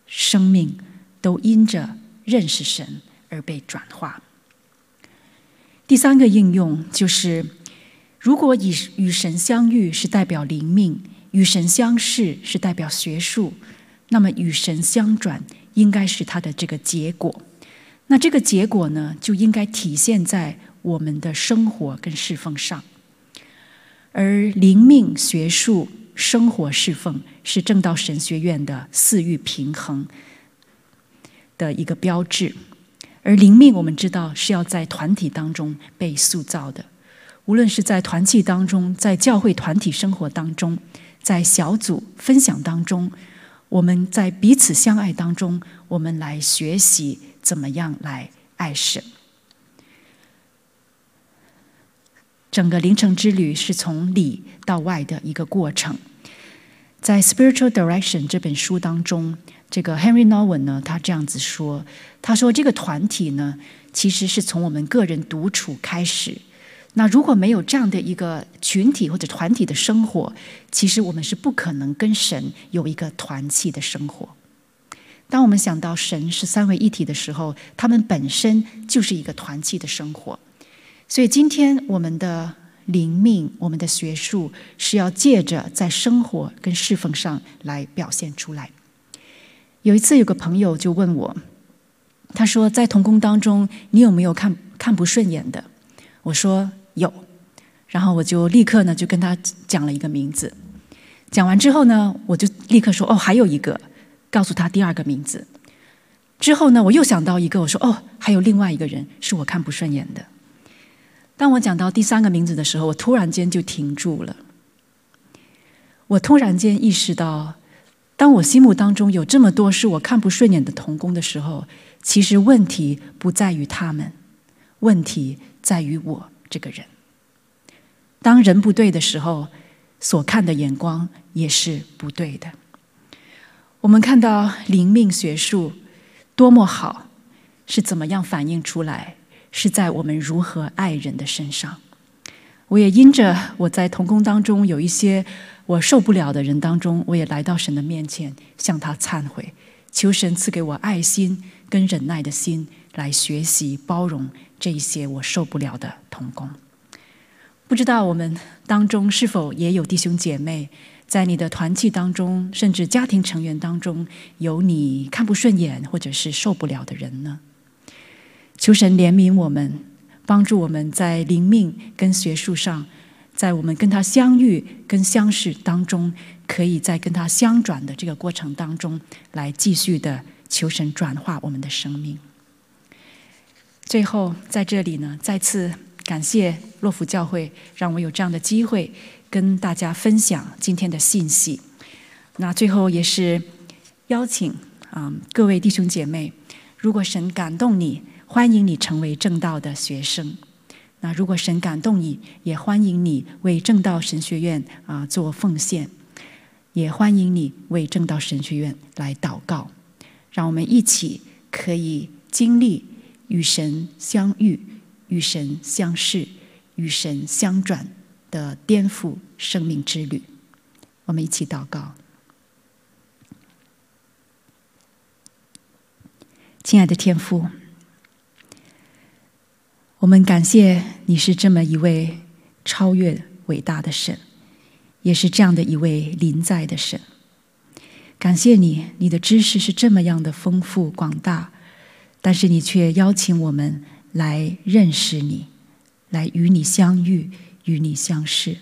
生命，都因着认识神而被转化。第三个应用就是。如果以与神相遇是代表灵命，与神相识是代表学术，那么与神相转应该是它的这个结果。那这个结果呢，就应该体现在我们的生活跟侍奉上。而灵命、学术、生活、侍奉是正道神学院的四育平衡的一个标志。而灵命，我们知道是要在团体当中被塑造的。无论是在团契当中，在教会团体生活当中，在小组分享当中，我们在彼此相爱当中，我们来学习怎么样来爱神。整个灵程之旅是从里到外的一个过程。在《Spiritual Direction》这本书当中，这个 Henry Nouwen 呢，他这样子说：“他说这个团体呢，其实是从我们个人独处开始。”那如果没有这样的一个群体或者团体的生活，其实我们是不可能跟神有一个团契的生活。当我们想到神是三位一体的时候，他们本身就是一个团契的生活。所以今天我们的灵命、我们的学术是要借着在生活跟侍奉上来表现出来。有一次，有个朋友就问我，他说：“在同工当中，你有没有看看不顺眼的？”我说。有，然后我就立刻呢就跟他讲了一个名字，讲完之后呢，我就立刻说哦，还有一个，告诉他第二个名字。之后呢，我又想到一个，我说哦，还有另外一个人是我看不顺眼的。当我讲到第三个名字的时候，我突然间就停住了。我突然间意识到，当我心目当中有这么多是我看不顺眼的同工的时候，其实问题不在于他们，问题在于我。这个人，当人不对的时候，所看的眼光也是不对的。我们看到灵命学术多么好，是怎么样反映出来？是在我们如何爱人的身上。我也因着我在同工当中有一些我受不了的人当中，我也来到神的面前，向他忏悔，求神赐给我爱心跟忍耐的心，来学习包容。这一些我受不了的童工，不知道我们当中是否也有弟兄姐妹，在你的团契当中，甚至家庭成员当中，有你看不顺眼或者是受不了的人呢？求神怜悯我们，帮助我们在灵命跟学术上，在我们跟他相遇跟相识当中，可以在跟他相转的这个过程当中，来继续的求神转化我们的生命。最后，在这里呢，再次感谢洛福教会，让我有这样的机会跟大家分享今天的信息。那最后也是邀请啊、各位弟兄姐妹，如果神感动你，欢迎你成为正道的学生。那如果神感动你，也欢迎你为正道神学院啊做奉献，也欢迎你为正道神学院来祷告。让我们一起可以经历。与神相遇，与神相视，与神相转的颠覆生命之旅，我们一起祷告。亲爱的天父，我们感谢你是这么一位超越伟大的神，也是这样的一位临在的神。感谢你，你的知识是这么样的丰富广大。但是你却邀请我们来认识你，来与你相遇，与你相识，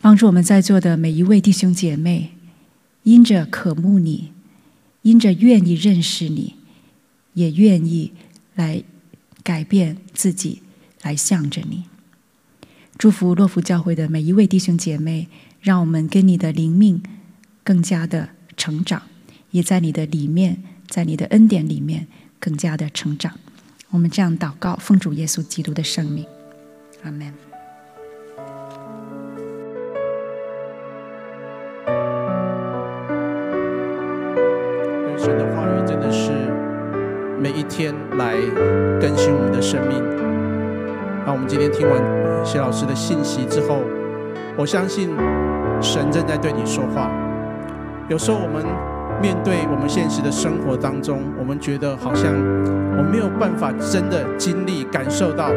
帮助我们在座的每一位弟兄姐妹，因着渴慕你，因着愿意认识你，也愿意来改变自己，来向着你。祝福洛福教会的每一位弟兄姐妹，让我们跟你的灵命更加的成长，也在你的里面，在你的恩典里面。更加的成长，我们这样祷告，奉主耶稣基督的圣名，阿门。神的话语真的是每一天来更新我们的生命。那我们今天听完谢老师的信息之后，我相信神正在对你说话。有时候我们。面对我们现实的生活当中，我们觉得好像我没有办法真的经历、感受到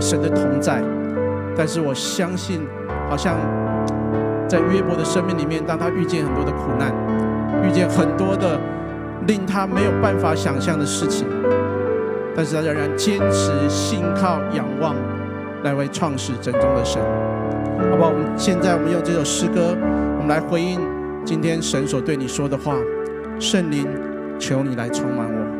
神的同在。但是我相信，好像在约伯的生命里面，当他遇见很多的苦难，遇见很多的令他没有办法想象的事情，但是他仍然坚持信靠、仰望来为创始真宗的神。好不好？我们现在我们用这首诗歌，我们来回应今天神所对你说的话。圣灵，求你来充满我。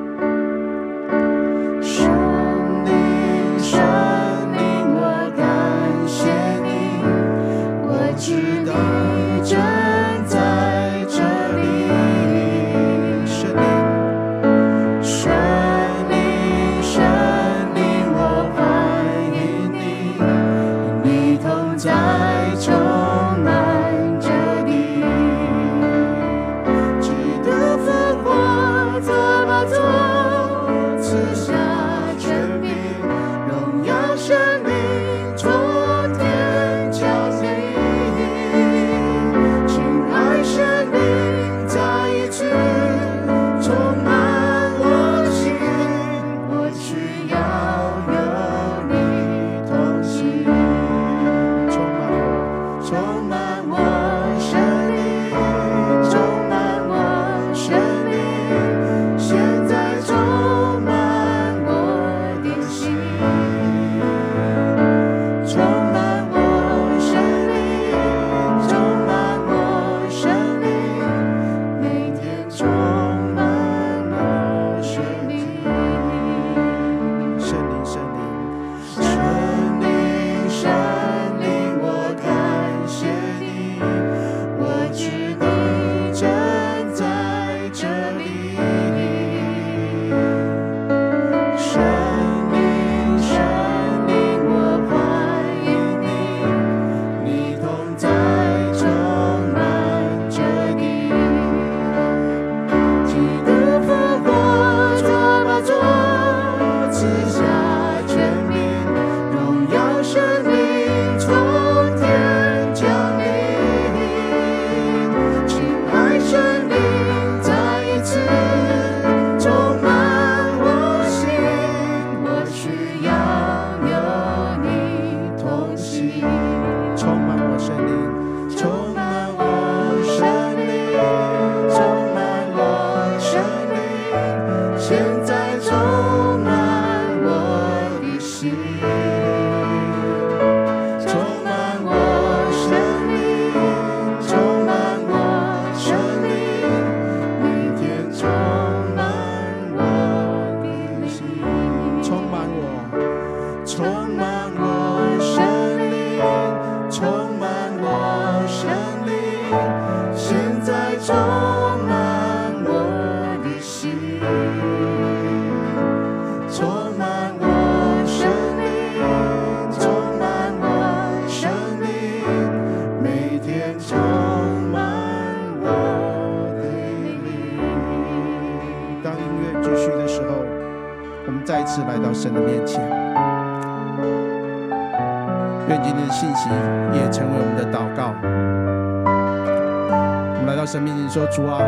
主啊，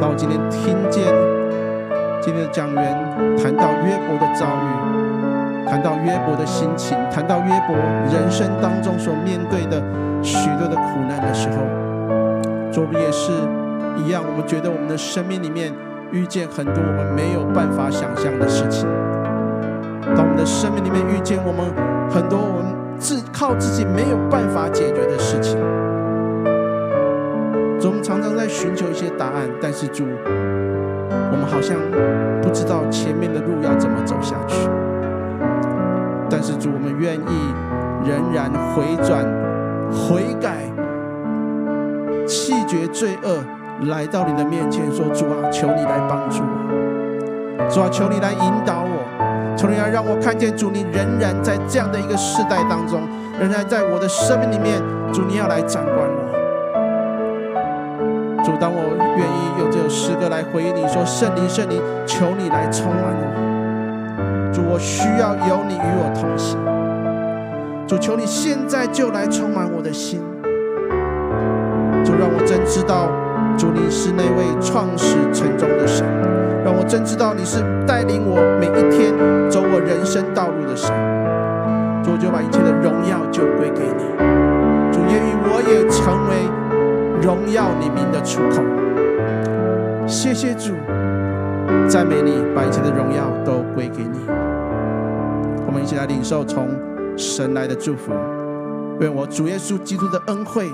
当我今天听见今天的讲员谈到约伯的遭遇，谈到约伯的心情，谈到约伯人生当中所面对的许多的苦难的时候，主不也是一样？我们觉得我们的生命里面遇见很多我们没有办法想象的事情。当我们的生命里面遇见我们很多我们自靠自己没有办法解决的事情，主，我们常常在寻求一些答案，但是主，我们好像不知道前面的路要怎么走下去。但是主，我们愿意仍然回转、悔改、弃绝罪恶，来到你的面前说：“主啊，求你来帮助我，主啊，求你来引导我。”求你来让我看见主，你仍然在这样的一个世代当中，仍然在我的生命里面，主你要来掌管来回应你说：“圣灵，圣灵，求你来充满我。”主，我需要有你与我同行。主，求你现在就来充满我的心。主，让我真知道，主你是那位创始成终的神。让我真知道你是带领我每一天走我人生道路的神，主，就把一切的荣耀就归给你。主，愿意我也成为荣耀你名的出口。谢谢主，赞美你，把一切的荣耀都归给你。我们一起来领受从神来的祝福，愿我主耶稣基督的恩惠、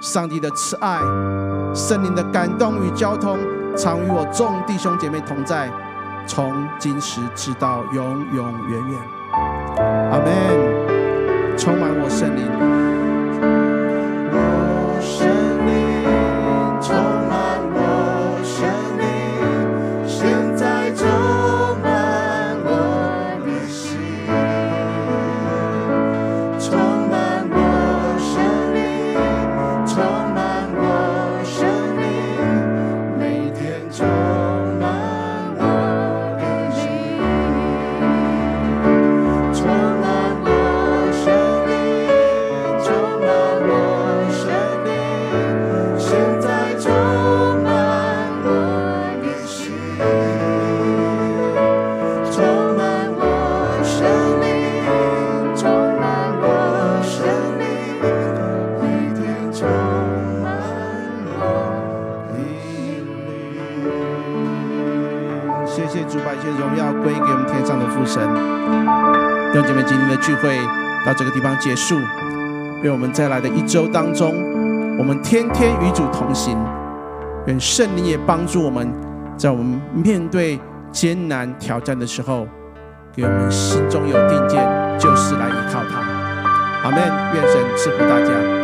上帝的慈爱、圣灵的感动与交通。常与我众弟兄姐妹同在，从今时直到永永远远。阿门。充满我圣灵。会到这个地方结束。愿我们在来的一周当中，我们天天与主同行。愿圣灵也帮助我们，在我们面对艰难挑战的时候，给我们心中有定见，就是来依靠他。阿门。愿神赐福大家。